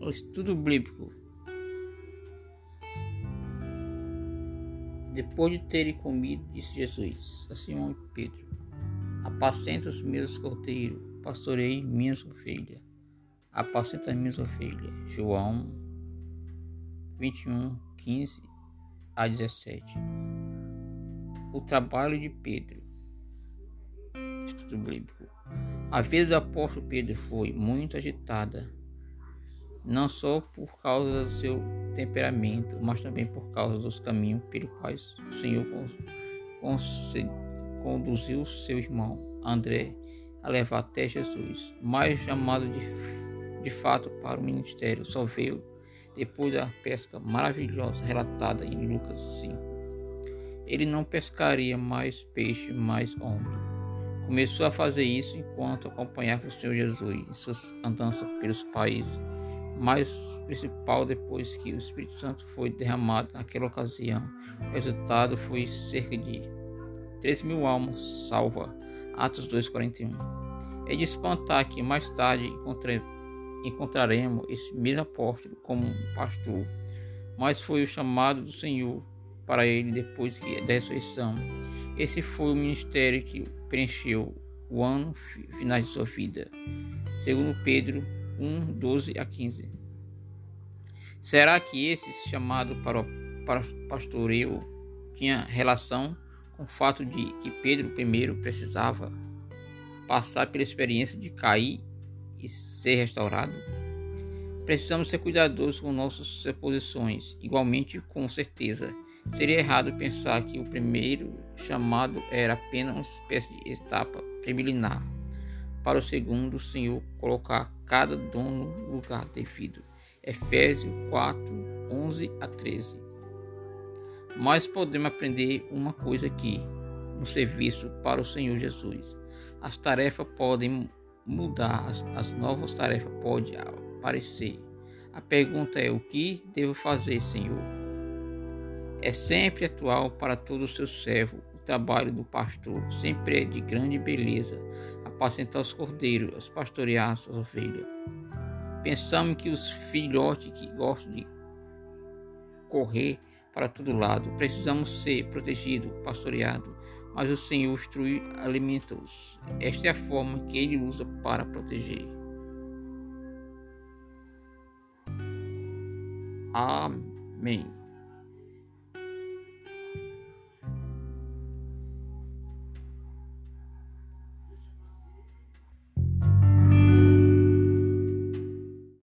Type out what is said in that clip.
O estudo bíblico. Depois de terem comido, disse Jesus a Simão e Pedro: Apacenta os meus cordeiros, pastorei minhas ovelhas. Apacenta as minhas ovelhas. João 21, 15 a 17. O trabalho de Pedro. Estudo bíblico. A vida do apóstolo Pedro foi muito agitada, não só por causa do seu temperamento, mas também por causa dos caminhos pelos quais o Senhor conduziu seu irmão André a levar até Jesus, mas chamado de, de fato para o ministério só veio depois da pesca maravilhosa relatada em Lucas 5. Ele não pescaria mais peixe, mais homem. Começou a fazer isso enquanto acompanhava o Senhor Jesus em suas andanças pelos países, mas principal depois que o Espírito Santo foi derramado naquela ocasião. O resultado foi cerca de 3 mil almas salvas. Atos 2,41. É de espantar que mais tarde encontrei encontraremos esse mesmo apóstolo como um pastor, mas foi o chamado do Senhor para ele depois que da ressurreição. Esse foi o ministério que preencheu o ano final de sua vida. Segundo Pedro 1, 12 a 15. Será que esse chamado para o pastoreio tinha relação com o fato de que Pedro I precisava passar pela experiência de cair e ser restaurado? Precisamos ser cuidadosos com nossas suposições, igualmente com certeza. Seria errado pensar que o primeiro chamado era apenas uma espécie de etapa preliminar, para o segundo, Senhor colocar cada dom no lugar devido. Efésios 4, 11 a 13. Mas podemos aprender uma coisa aqui, no serviço para o Senhor Jesus. As tarefas podem mudar, as, as novas tarefas podem aparecer. A pergunta é: o que devo fazer, Senhor? É sempre atual para todo o seu servo. O trabalho do pastor sempre é de grande beleza, apacentar os cordeiros, as pastorear as ovelhas. Pensamos que os filhotes que gostam de correr para todo lado, precisamos ser protegidos, pastoreados mas o Senhor instrui alimentos. Esta é a forma que ele usa para proteger. Amém.